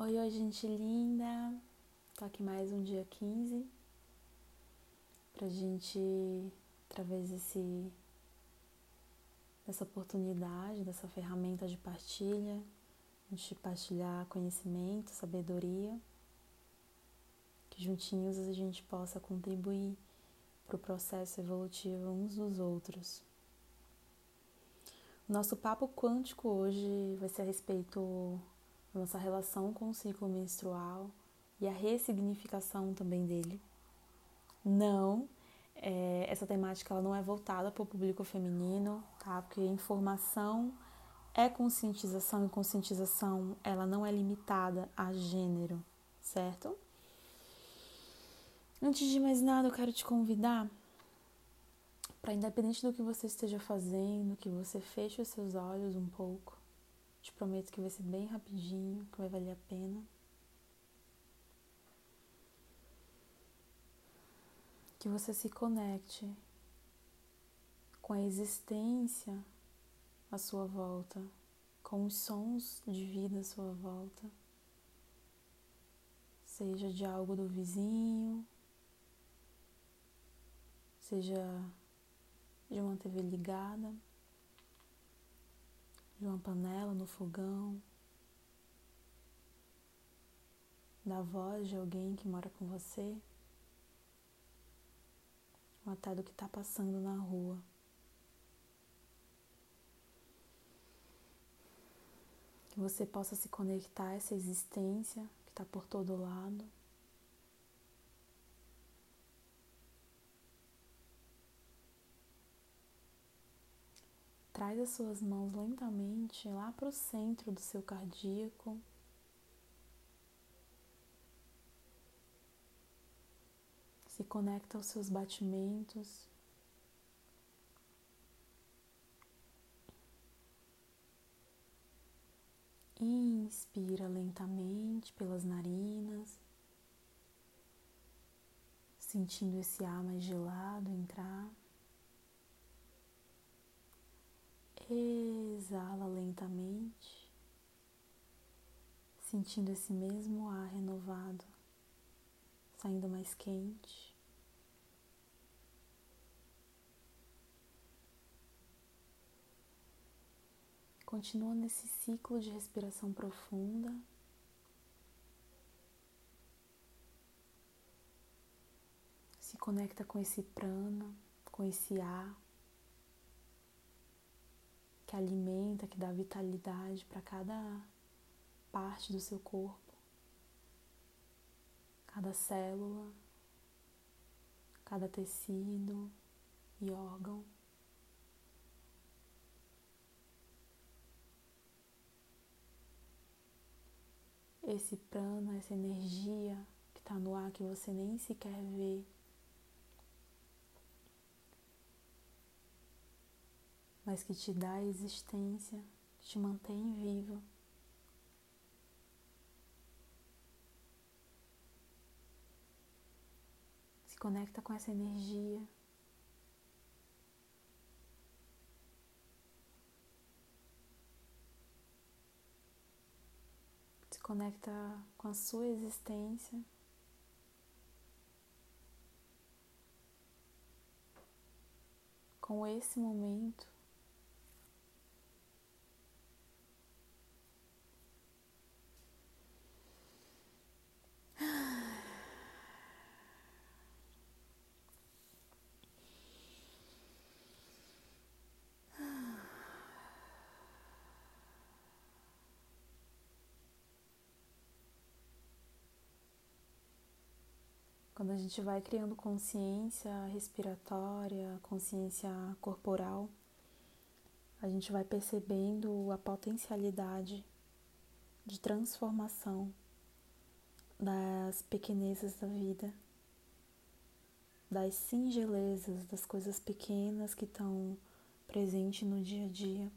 Oi, oi, gente linda. Tô aqui mais um dia 15 pra gente, através desse, dessa oportunidade, dessa ferramenta de partilha, a gente partilhar conhecimento, sabedoria, que juntinhos a gente possa contribuir para o processo evolutivo uns dos outros. O nosso papo quântico hoje vai ser a respeito nossa relação com o ciclo menstrual e a ressignificação também dele. Não, é, essa temática ela não é voltada para o público feminino, tá? Porque informação é conscientização e conscientização ela não é limitada a gênero, certo? Antes de mais nada, eu quero te convidar para, independente do que você esteja fazendo, que você feche os seus olhos um pouco te prometo que vai ser bem rapidinho, que vai valer a pena. Que você se conecte com a existência à sua volta, com os sons de vida à sua volta, seja de algo do vizinho, seja de uma TV ligada de uma panela no fogão, da voz de alguém que mora com você, ou até do que está passando na rua. Que você possa se conectar a essa existência que está por todo lado. Traz as suas mãos lentamente lá para o centro do seu cardíaco. Se conecta aos seus batimentos. Inspira lentamente pelas narinas, sentindo esse ar mais gelado entrar. Exala lentamente, sentindo esse mesmo ar renovado, saindo mais quente. Continua nesse ciclo de respiração profunda. Se conecta com esse prana, com esse ar que alimenta, que dá vitalidade para cada parte do seu corpo, cada célula, cada tecido e órgão. Esse prana, essa energia que está no ar que você nem sequer vê mas que te dá existência, te mantém vivo. Se conecta com essa energia. Se conecta com a sua existência. Com esse momento. Quando a gente vai criando consciência respiratória, consciência corporal, a gente vai percebendo a potencialidade de transformação das pequenezas da vida, das singelezas, das coisas pequenas que estão presentes no dia a dia.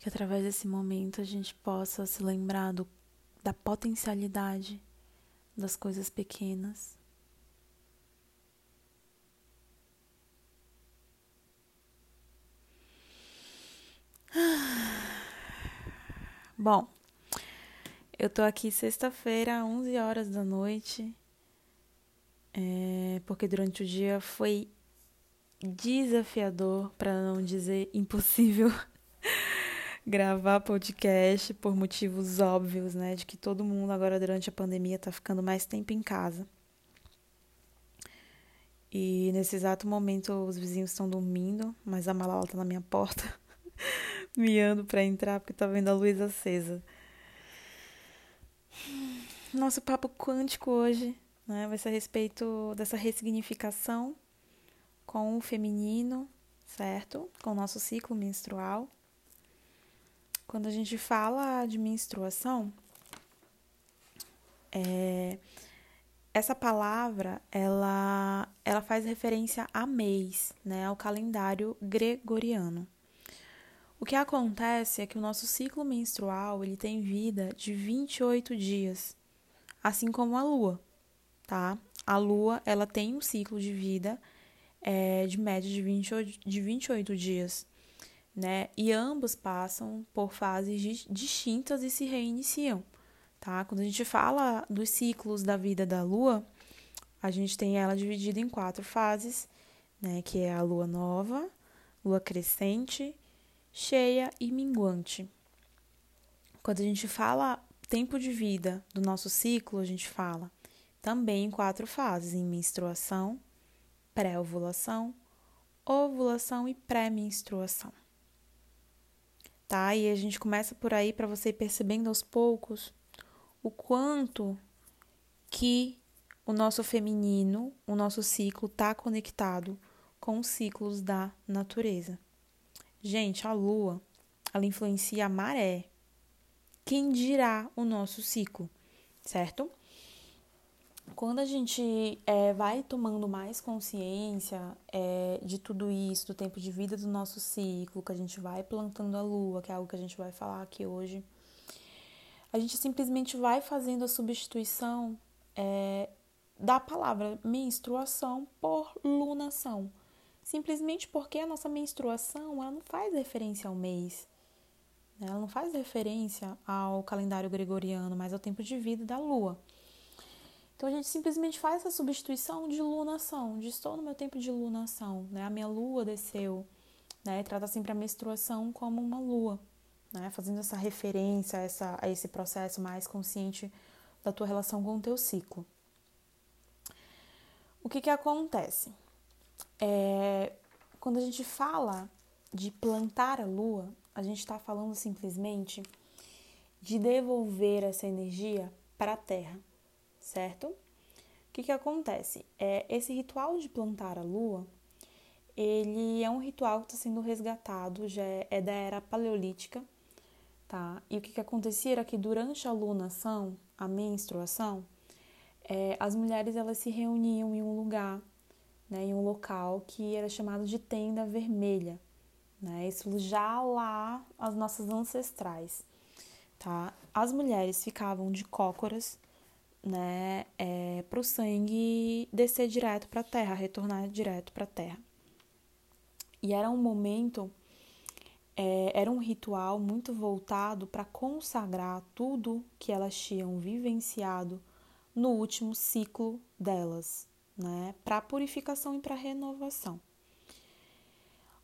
Que através desse momento a gente possa se lembrar do, da potencialidade das coisas pequenas. Bom, eu tô aqui sexta-feira, 11 horas da noite, é, porque durante o dia foi desafiador, para não dizer impossível, gravar podcast por motivos óbvios, né? De que todo mundo agora durante a pandemia tá ficando mais tempo em casa. E nesse exato momento os vizinhos estão dormindo, mas a Malala tá na minha porta, miando para entrar porque tá vendo a luz acesa. Nosso papo quântico hoje né, vai ser a respeito dessa ressignificação com o feminino, certo? Com o nosso ciclo menstrual. Quando a gente fala de menstruação, é, essa palavra ela, ela faz referência a mês, né, ao calendário gregoriano. O que acontece é que o nosso ciclo menstrual ele tem vida de 28 dias assim como a Lua, tá? A Lua, ela tem um ciclo de vida é, de média de 28, de 28 dias, né? E ambos passam por fases distintas e se reiniciam, tá? Quando a gente fala dos ciclos da vida da Lua, a gente tem ela dividida em quatro fases, né? Que é a Lua nova, Lua crescente, cheia e minguante. Quando a gente fala tempo de vida do nosso ciclo, a gente fala também em quatro fases: em menstruação, pré-ovulação, ovulação e pré-menstruação. Tá? E a gente começa por aí para você ir percebendo aos poucos o quanto que o nosso feminino, o nosso ciclo está conectado com os ciclos da natureza. Gente, a lua, ela influencia a maré, quem dirá o nosso ciclo, certo? Quando a gente é, vai tomando mais consciência é, de tudo isso, do tempo de vida do nosso ciclo, que a gente vai plantando a lua, que é algo que a gente vai falar aqui hoje, a gente simplesmente vai fazendo a substituição é, da palavra menstruação por lunação. Simplesmente porque a nossa menstruação ela não faz referência ao mês. Né? Ela não faz referência ao calendário gregoriano, mas ao tempo de vida da lua. Então a gente simplesmente faz essa substituição de lunação, de estou no meu tempo de lunação, né? A minha lua desceu, né? Trata sempre a menstruação como uma lua, né? Fazendo essa referência a, essa, a esse processo mais consciente da tua relação com o teu ciclo. O que que acontece? É, quando a gente fala de plantar a lua, a gente está falando simplesmente de devolver essa energia para a terra, certo? O que, que acontece? É, esse ritual de plantar a lua, ele é um ritual que está sendo resgatado, já é, é da era paleolítica, tá? E o que, que acontecia era que durante a lunação, a menstruação, é, as mulheres elas se reuniam em um lugar, né, em um local que era chamado de tenda vermelha, né? Isso já lá as nossas ancestrais, tá? As mulheres ficavam de cócoras, né, é, para o sangue descer direto para a terra, retornar direto para a terra. E era um momento, é, era um ritual muito voltado para consagrar tudo que elas tinham vivenciado no último ciclo delas, né, para purificação e para renovação.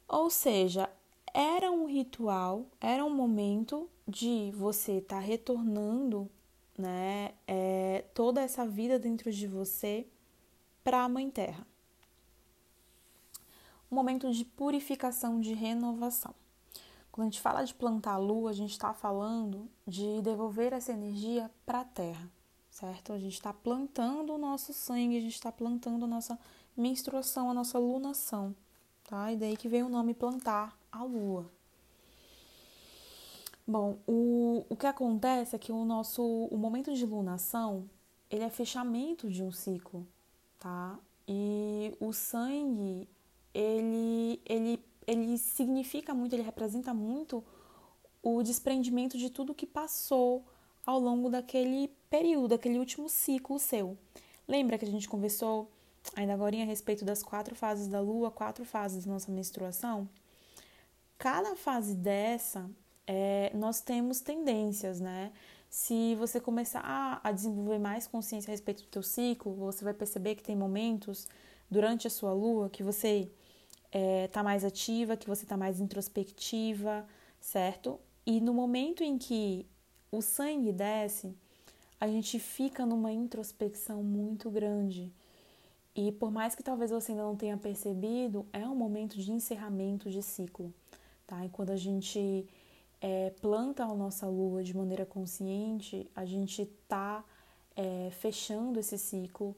Ou seja, era um ritual, era um momento de você estar tá retornando né, é, toda essa vida dentro de você para a Mãe Terra. Um momento de purificação, de renovação. Quando a gente fala de plantar a lua, a gente está falando de devolver essa energia para a terra, certo? A gente está plantando o nosso sangue, a gente está plantando a nossa menstruação, a nossa lunação tá? E daí que vem o nome plantar a lua. Bom, o, o que acontece é que o nosso o momento de lunação, ele é fechamento de um ciclo, tá? E o sangue, ele ele ele significa muito, ele representa muito o desprendimento de tudo que passou ao longo daquele período, daquele último ciclo seu. Lembra que a gente conversou ainda agora a respeito das quatro fases da lua, quatro fases da nossa menstruação, cada fase dessa, é, nós temos tendências, né? Se você começar a, desenvolver mais consciência a respeito do teu ciclo, você vai perceber que tem momentos durante a sua lua que você está é, mais ativa, que você está mais introspectiva, certo? E no momento em que o sangue desce, a gente fica numa introspecção muito grande. E por mais que talvez você ainda não tenha percebido, é um momento de encerramento de ciclo, tá? E quando a gente é, planta a nossa lua de maneira consciente, a gente está é, fechando esse ciclo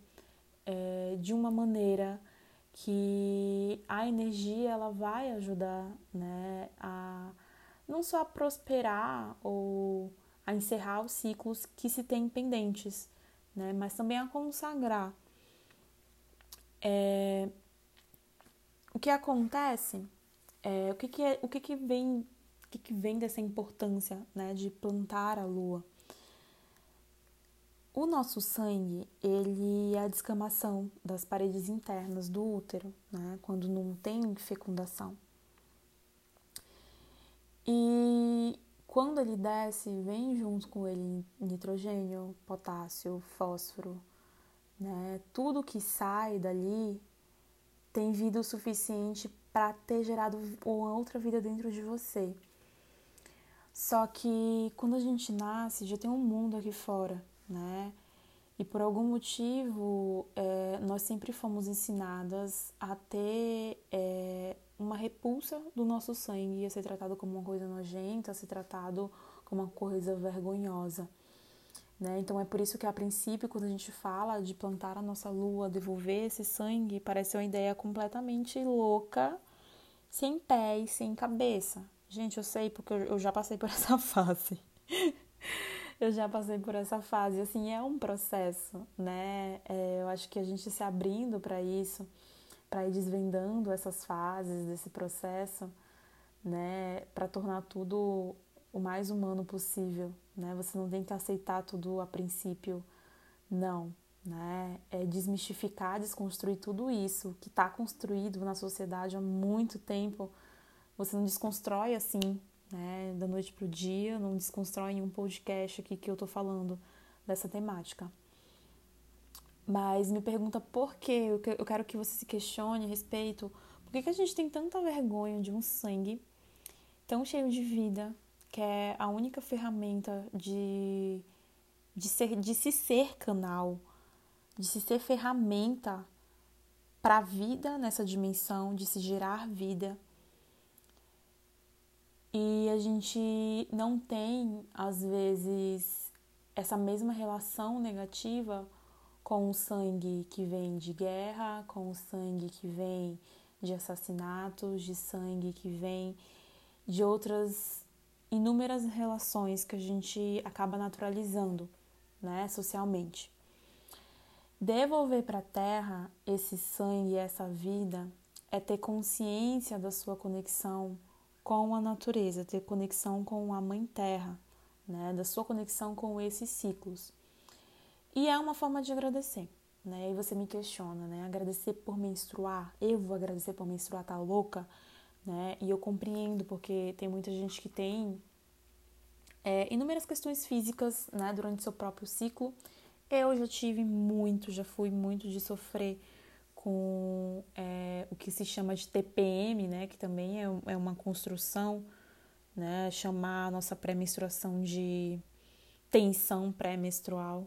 é, de uma maneira que a energia ela vai ajudar né, a não só a prosperar ou a encerrar os ciclos que se tem pendentes, né, mas também a consagrar. É, o que acontece, é, o, que, que, é, o que, que, vem, que, que vem dessa importância né, de plantar a lua? O nosso sangue, ele é a descamação das paredes internas do útero, né, quando não tem fecundação. E quando ele desce, vem junto com ele nitrogênio, potássio, fósforo, né? Tudo que sai dali tem vida o suficiente para ter gerado uma outra vida dentro de você. Só que quando a gente nasce, já tem um mundo aqui fora, né? E por algum motivo, é, nós sempre fomos ensinadas a ter é, uma repulsa do nosso sangue, a ser tratado como uma coisa nojenta, a ser tratado como uma coisa vergonhosa. Né? Então é por isso que a princípio, quando a gente fala de plantar a nossa lua, devolver esse sangue, parece uma ideia completamente louca, sem pés, sem cabeça. Gente, eu sei porque eu já passei por essa fase. eu já passei por essa fase. Assim, é um processo, né? É, eu acho que a gente se abrindo para isso, para ir desvendando essas fases desse processo, né? Para tornar tudo o mais humano possível, né? Você não tem que aceitar tudo a princípio, não, né? É desmistificar, desconstruir tudo isso que está construído na sociedade há muito tempo. Você não desconstrói assim, né? Da noite para o dia, não desconstrói em um podcast aqui que eu tô falando dessa temática. Mas me pergunta por quê? Eu quero que você se questione a respeito. Por que, que a gente tem tanta vergonha de um sangue tão cheio de vida, que é a única ferramenta de, de, ser, de se ser canal, de se ser ferramenta para a vida nessa dimensão, de se gerar vida. E a gente não tem, às vezes, essa mesma relação negativa com o sangue que vem de guerra, com o sangue que vem de assassinatos, de sangue que vem de outras inúmeras relações que a gente acaba naturalizando, né, socialmente. Devolver para a terra esse sangue, essa vida, é ter consciência da sua conexão com a natureza, ter conexão com a Mãe Terra, né, da sua conexão com esses ciclos. E é uma forma de agradecer, né? E você me questiona, né? Agradecer por menstruar, eu vou agradecer por menstruar, tá louca? né? E eu compreendo porque tem muita gente que tem é, inúmeras questões físicas, né, durante seu próprio ciclo. Eu já tive muito, já fui muito de sofrer com é, o que se chama de TPM, né, que também é, é uma construção, né, chamar a nossa pré-menstruação de tensão pré-menstrual.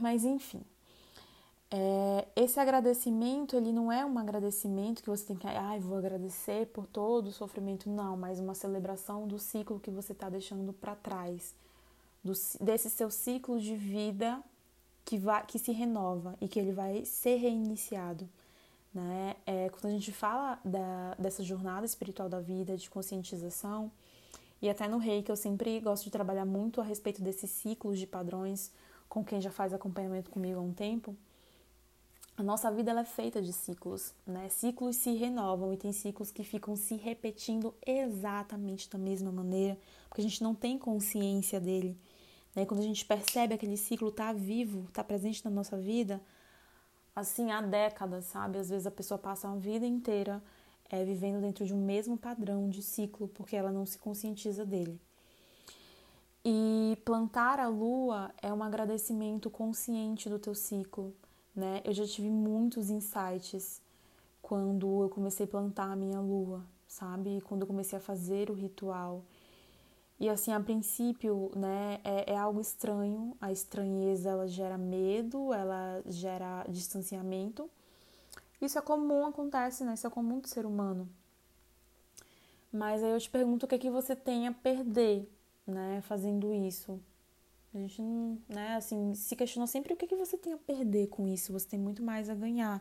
Mas enfim, é, esse agradecimento, ele não é um agradecimento que você tem que, ai, ah, vou agradecer por todo o sofrimento, não, mas uma celebração do ciclo que você está deixando para trás, do, desse seu ciclo de vida que, vai, que se renova e que ele vai ser reiniciado. Né? É, quando a gente fala da, dessa jornada espiritual da vida, de conscientização, e até no Reiki eu sempre gosto de trabalhar muito a respeito desses ciclos de padrões com quem já faz acompanhamento comigo há um tempo a nossa vida ela é feita de ciclos, né? Ciclos se renovam e tem ciclos que ficam se repetindo exatamente da mesma maneira, porque a gente não tem consciência dele. Né? Quando a gente percebe aquele ciclo tá vivo, tá presente na nossa vida, assim há décadas, sabe? Às vezes a pessoa passa uma vida inteira é vivendo dentro de um mesmo padrão de ciclo, porque ela não se conscientiza dele. E plantar a lua é um agradecimento consciente do teu ciclo, né? Eu já tive muitos insights quando eu comecei a plantar a minha lua, sabe? Quando eu comecei a fazer o ritual. E assim, a princípio, né, é, é, algo estranho. A estranheza, ela gera medo, ela gera distanciamento. Isso é comum, acontece, né? Isso é comum do ser humano. Mas aí eu te pergunto o que é que você tem a perder, né, fazendo isso. A gente não, né, assim, se questiona sempre o que é que você tem a perder com isso. Você tem muito mais a ganhar.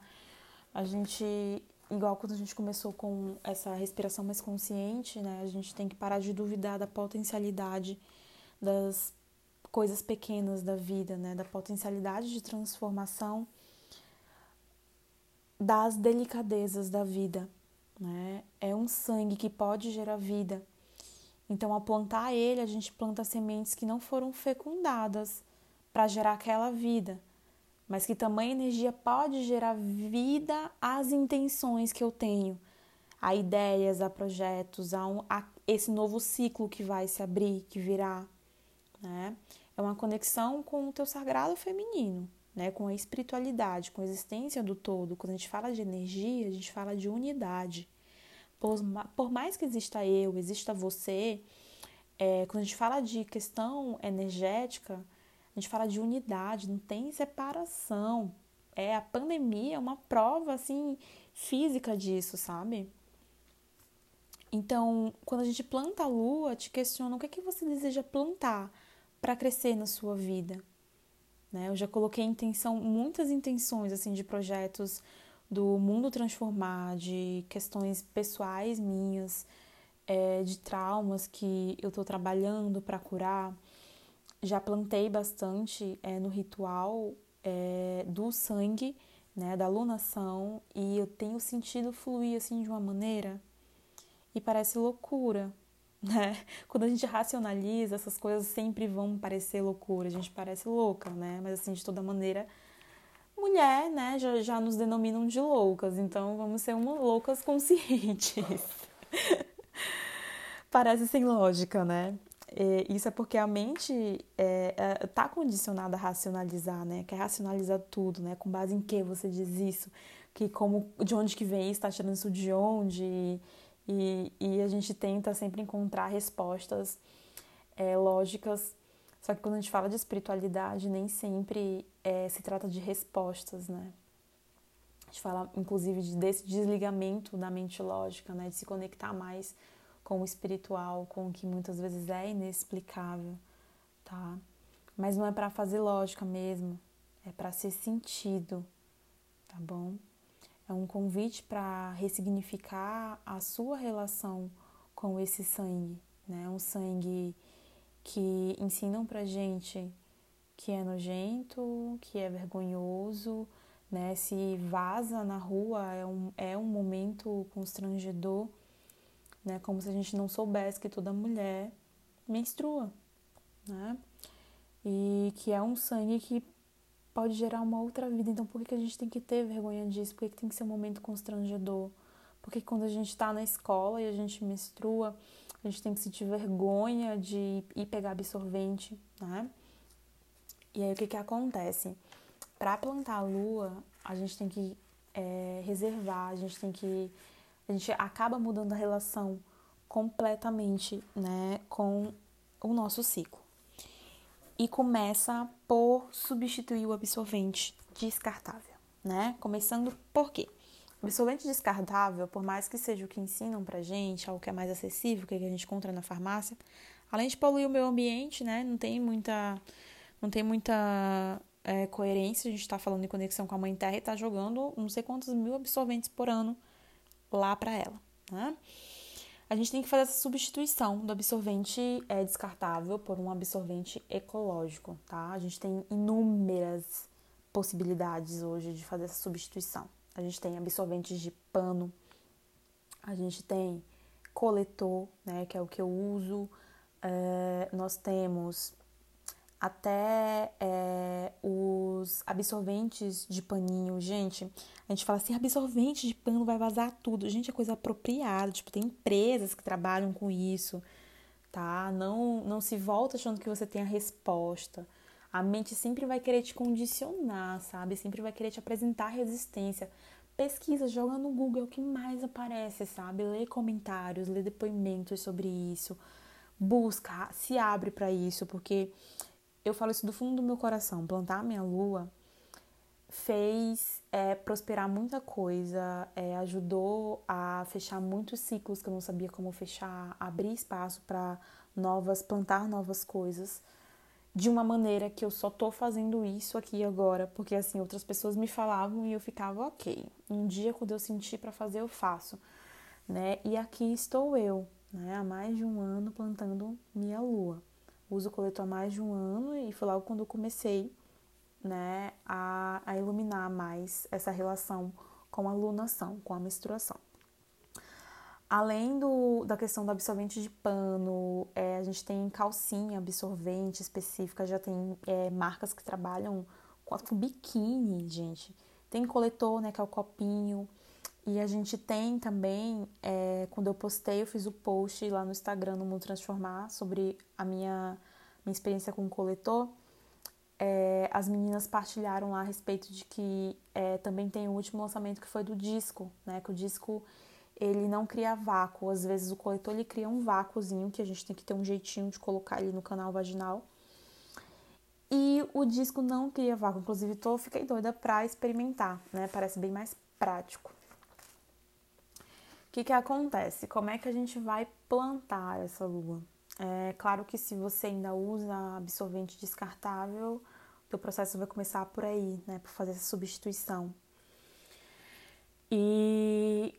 A gente igual quando a gente começou com essa respiração mais consciente, né? A gente tem que parar de duvidar da potencialidade das coisas pequenas da vida, né? Da potencialidade de transformação das delicadezas da vida, né? É um sangue que pode gerar vida. Então, ao plantar ele, a gente planta sementes que não foram fecundadas para gerar aquela vida mas que tamanha energia pode gerar vida às intenções que eu tenho, a ideias, a projetos, a, um, a esse novo ciclo que vai se abrir, que virá, né? É uma conexão com o teu sagrado feminino, né? Com a espiritualidade, com a existência do todo. Quando a gente fala de energia, a gente fala de unidade. Por, por mais que exista eu, exista você, é, quando a gente fala de questão energética, a gente fala de unidade, não tem separação. É a pandemia é uma prova assim física disso, sabe? Então, quando a gente planta a lua, te questiona o que é que você deseja plantar para crescer na sua vida. Né? Eu já coloquei intenção, muitas intenções assim de projetos do mundo transformar, de questões pessoais minhas, é, de traumas que eu estou trabalhando para curar já plantei bastante é, no ritual é, do sangue, né, da lunação, e eu tenho sentido fluir assim de uma maneira e parece loucura, né? Quando a gente racionaliza, essas coisas sempre vão parecer loucura, a gente parece louca, né? Mas assim, de toda maneira, mulher, né, já, já nos denominam de loucas, então vamos ser uma loucas conscientes. parece sem lógica, né? É, isso é porque a mente está é, é, tá condicionada a racionalizar, né? Quer racionalizar tudo, né? Com base em que você diz isso? Que como, de onde que vem isso? Está tirando isso de onde? E, e a gente tenta sempre encontrar respostas é, lógicas. Só que quando a gente fala de espiritualidade, nem sempre é, se trata de respostas, né? A gente fala, inclusive, de, desse desligamento da mente lógica, né? De se conectar mais com o espiritual, com o que muitas vezes é inexplicável, tá? Mas não é para fazer lógica mesmo, é para ser sentido, tá bom? É um convite para ressignificar a sua relação com esse sangue, né? Um sangue que ensinam pra gente que é nojento, que é vergonhoso, né? Se vaza na rua é um, é um momento constrangedor né? Como se a gente não soubesse que toda mulher menstrua, né? E que é um sangue que pode gerar uma outra vida. Então, por que a gente tem que ter vergonha disso? Por que tem que ser um momento constrangedor? Porque quando a gente está na escola e a gente menstrua, a gente tem que sentir vergonha de ir pegar absorvente, né? E aí o que que acontece? Para plantar a lua, a gente tem que é, reservar, a gente tem que a gente acaba mudando a relação completamente, né, com o nosso ciclo. E começa por substituir o absorvente descartável, né? Começando por quê? O absorvente descartável, por mais que seja o que ensinam pra gente, algo que é mais acessível, que a gente encontra na farmácia, além de poluir o meio ambiente, né? Não tem muita, não tem muita é, coerência. A gente está falando em conexão com a mãe terra e está jogando não sei quantos mil absorventes por ano lá para ela. Né? A gente tem que fazer essa substituição do absorvente é, descartável por um absorvente ecológico, tá? A gente tem inúmeras possibilidades hoje de fazer essa substituição. A gente tem absorventes de pano, a gente tem coletor, né, que é o que eu uso, é, nós temos até é, os absorventes de paninho. Gente, a gente fala assim, absorvente de pano vai vazar tudo. Gente, é coisa apropriada. Tipo, tem empresas que trabalham com isso, tá? Não, não se volta achando que você tem a resposta. A mente sempre vai querer te condicionar, sabe? Sempre vai querer te apresentar resistência. Pesquisa, joga no Google, é o que mais aparece, sabe? Lê comentários, lê depoimentos sobre isso. Busca, se abre para isso, porque eu falo isso do fundo do meu coração. Plantar a minha lua fez é, prosperar muita coisa, é, ajudou a fechar muitos ciclos que eu não sabia como fechar, abrir espaço para novas, plantar novas coisas de uma maneira que eu só tô fazendo isso aqui agora, porque assim outras pessoas me falavam e eu ficava ok. Um dia quando eu sentir para fazer eu faço, né? E aqui estou eu, né? Há mais de um ano plantando minha lua uso o coletor há mais de um ano e foi logo quando eu comecei né, a, a iluminar mais essa relação com a lunação, com a menstruação. Além do, da questão do absorvente de pano, é, a gente tem calcinha absorvente específica, já tem é, marcas que trabalham com, com biquíni, gente. Tem coletor, né, que é o copinho. E a gente tem também, é, quando eu postei, eu fiz o post lá no Instagram no Mundo Transformar sobre a minha, minha experiência com o coletor. É, as meninas partilharam lá a respeito de que é, também tem o último lançamento que foi do disco, né? Que o disco ele não cria vácuo. Às vezes o coletor ele cria um vácuozinho que a gente tem que ter um jeitinho de colocar ele no canal vaginal. E o disco não cria vácuo. Inclusive, tô, fiquei doida pra experimentar, né? Parece bem mais prático. O que, que acontece? Como é que a gente vai plantar essa lua? É claro que se você ainda usa absorvente descartável, o processo vai começar por aí, né? Por fazer essa substituição. E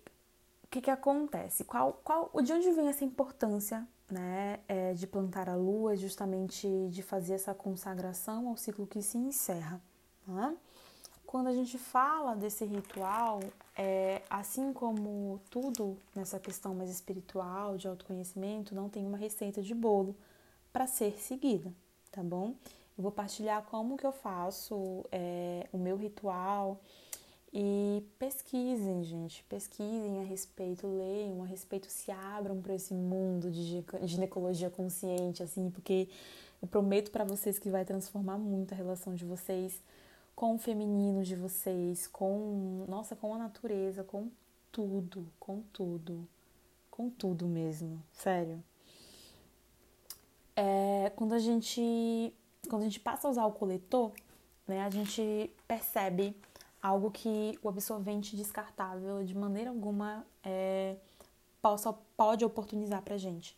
o que, que acontece? Qual, qual, de onde vem essa importância né, é, de plantar a lua, justamente de fazer essa consagração ao ciclo que se encerra? Né? Quando a gente fala desse ritual, é, assim como tudo nessa questão mais espiritual, de autoconhecimento, não tem uma receita de bolo para ser seguida, tá bom? Eu vou partilhar como que eu faço é, o meu ritual e pesquisem, gente, pesquisem a respeito, leiam a respeito, se abram para esse mundo de ginecologia consciente, assim, porque eu prometo para vocês que vai transformar muito a relação de vocês com o feminino de vocês, com, nossa, com a natureza, com tudo, com tudo, com tudo mesmo, sério. É, quando a gente quando a gente passa a usar o coletor, né, a gente percebe algo que o absorvente descartável de maneira alguma é, possa, pode oportunizar pra gente,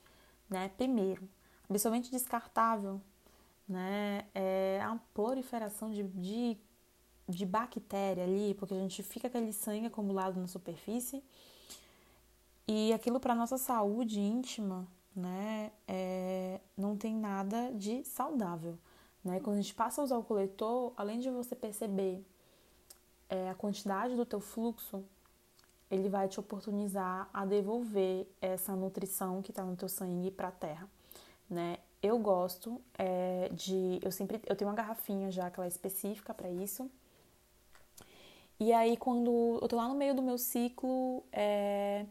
né? Primeiro, absorvente descartável, né, é a proliferação de, de de bactéria ali, porque a gente fica aquele sangue acumulado na superfície e aquilo para nossa saúde íntima, né, é, não tem nada de saudável, né? Quando a gente passa a usar o coletor, além de você perceber é, a quantidade do teu fluxo, ele vai te oportunizar a devolver essa nutrição que está no teu sangue para a terra, né? Eu gosto é, de, eu sempre, eu tenho uma garrafinha já que ela é específica para isso e aí, quando eu tô lá no meio do meu ciclo, é,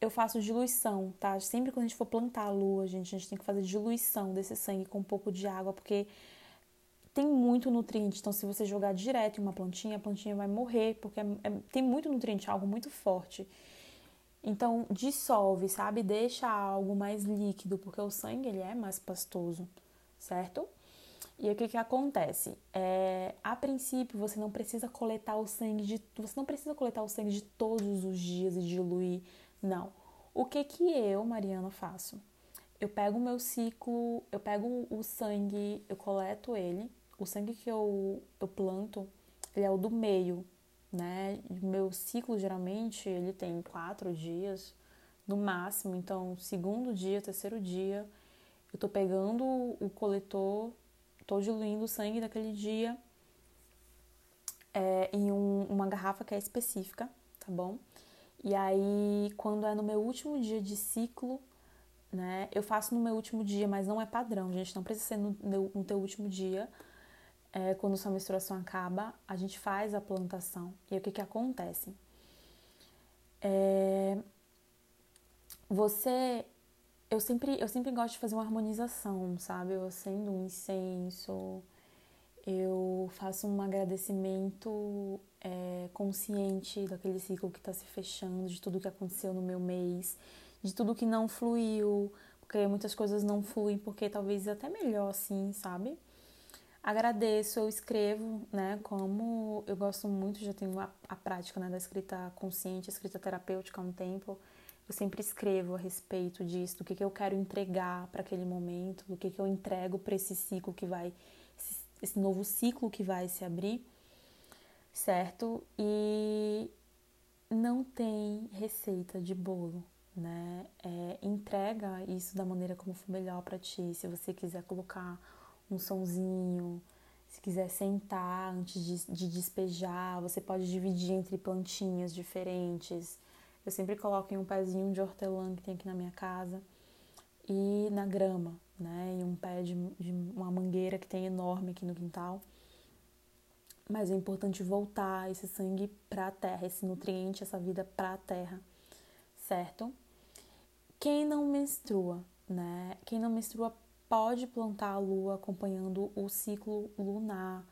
eu faço diluição, tá? Sempre quando a gente for plantar a lua, gente, a gente tem que fazer diluição desse sangue com um pouco de água, porque tem muito nutriente. Então, se você jogar direto em uma plantinha, a plantinha vai morrer, porque é, é, tem muito nutriente, algo muito forte. Então, dissolve, sabe? Deixa algo mais líquido, porque o sangue ele é mais pastoso, certo? E o que, que acontece? É, a princípio, você não precisa coletar o sangue de. Você não precisa coletar o sangue de todos os dias e diluir. Não. O que que eu, Mariana, faço? Eu pego o meu ciclo, eu pego o sangue, eu coleto ele. O sangue que eu, eu planto, ele é o do meio, né? Meu ciclo, geralmente, ele tem quatro dias no máximo. Então, segundo dia, terceiro dia, eu tô pegando o coletor Estou diluindo o sangue daquele dia é, em um, uma garrafa que é específica, tá bom? E aí, quando é no meu último dia de ciclo, né? Eu faço no meu último dia, mas não é padrão, gente. Não precisa ser no, no teu último dia. É, quando sua menstruação acaba, a gente faz a plantação. E o que que acontece? É, você eu sempre eu sempre gosto de fazer uma harmonização, sabe? Eu acendo um incenso, eu faço um agradecimento é, consciente daquele ciclo que está se fechando, de tudo que aconteceu no meu mês, de tudo que não fluiu, porque muitas coisas não fluem, porque talvez até melhor assim, sabe? Agradeço, eu escrevo, né? Como eu gosto muito, já tenho a, a prática né, da escrita consciente, escrita terapêutica há um tempo. Eu sempre escrevo a respeito disso, do que, que eu quero entregar para aquele momento, do que, que eu entrego para esse ciclo que vai, esse novo ciclo que vai se abrir, certo? E não tem receita de bolo, né? É, entrega isso da maneira como for melhor para ti. Se você quiser colocar um sonzinho, se quiser sentar antes de, de despejar, você pode dividir entre plantinhas diferentes. Eu sempre coloco em um pezinho de hortelã que tem aqui na minha casa e na grama, né? E um pé de, de uma mangueira que tem enorme aqui no quintal. Mas é importante voltar esse sangue para a terra, esse nutriente, essa vida para a terra, certo? Quem não menstrua, né? Quem não menstrua pode plantar a lua acompanhando o ciclo lunar,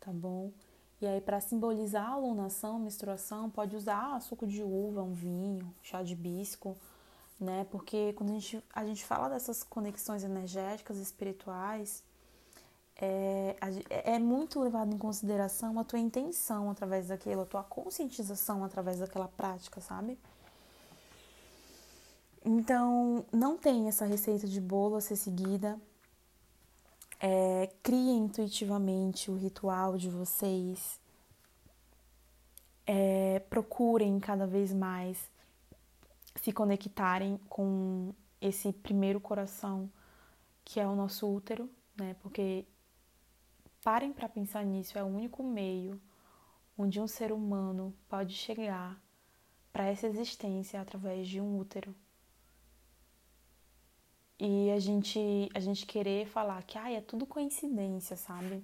tá bom? E aí, para simbolizar a alunação, a menstruação, pode usar suco de uva, um vinho, chá de hibisco, né? Porque quando a gente, a gente fala dessas conexões energéticas espirituais, é, é muito levado em consideração a tua intenção através daquilo, a tua conscientização através daquela prática, sabe? Então, não tem essa receita de bolo a ser seguida. É, criem intuitivamente o ritual de vocês. É, procurem cada vez mais se conectarem com esse primeiro coração que é o nosso útero, né? Porque parem para pensar nisso, é o único meio onde um ser humano pode chegar para essa existência através de um útero e a gente, a gente querer falar que ah, é tudo coincidência, sabe?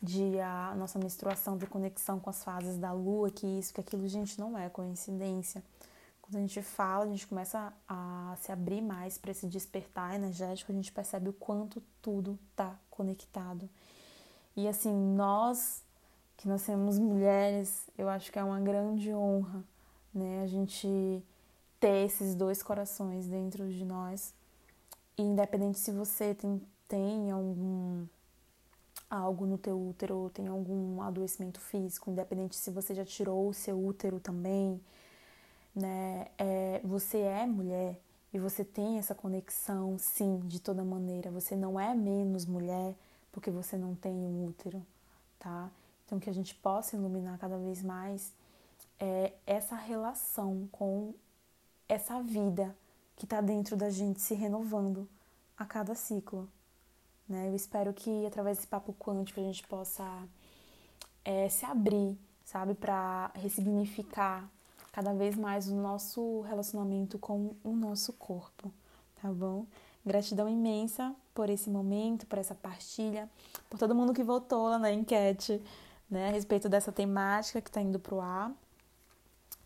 De a nossa menstruação ter conexão com as fases da lua, que isso, que aquilo, gente, não é coincidência. Quando a gente fala, a gente começa a se abrir mais para esse despertar energético, a gente percebe o quanto tudo tá conectado. E assim, nós que nascemos mulheres, eu acho que é uma grande honra, né? A gente ter esses dois corações dentro de nós independente se você tem, tem algum algo no teu útero, tem algum adoecimento físico, independente se você já tirou o seu útero também, né? É, você é mulher e você tem essa conexão, sim, de toda maneira. Você não é menos mulher porque você não tem um útero, tá? Então que a gente possa iluminar cada vez mais é essa relação com essa vida que está dentro da gente se renovando a cada ciclo. Né? Eu espero que através desse papo quântico a gente possa é, se abrir, sabe, para ressignificar cada vez mais o nosso relacionamento com o nosso corpo, tá bom? Gratidão imensa por esse momento, por essa partilha, por todo mundo que votou lá na enquete, né, a respeito dessa temática que está indo pro ar.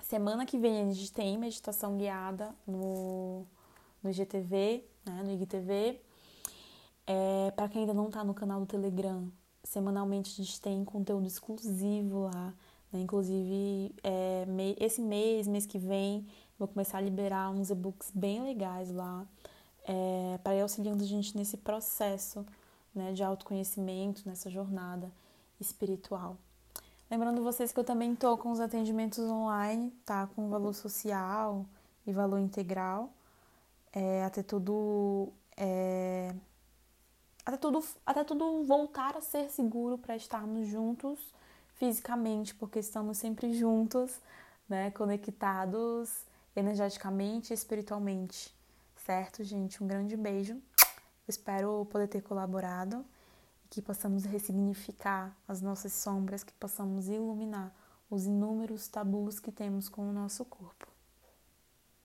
Semana que vem a gente tem meditação guiada no, no IGTV, né, no IGTV. É, Para quem ainda não está no canal do Telegram, semanalmente a gente tem conteúdo exclusivo lá. Né? Inclusive, é, esse mês, mês que vem, vou começar a liberar uns e-books bem legais lá é, para ir auxiliando a gente nesse processo né, de autoconhecimento, nessa jornada espiritual. Lembrando vocês que eu também estou com os atendimentos online, tá? Com valor social e valor integral. É, até tudo. É, até tudo, até tudo voltar a ser seguro para estarmos juntos fisicamente, porque estamos sempre juntos, né? Conectados energeticamente e espiritualmente. Certo, gente? Um grande beijo. Espero poder ter colaborado que possamos ressignificar as nossas sombras, que possamos iluminar os inúmeros tabus que temos com o nosso corpo.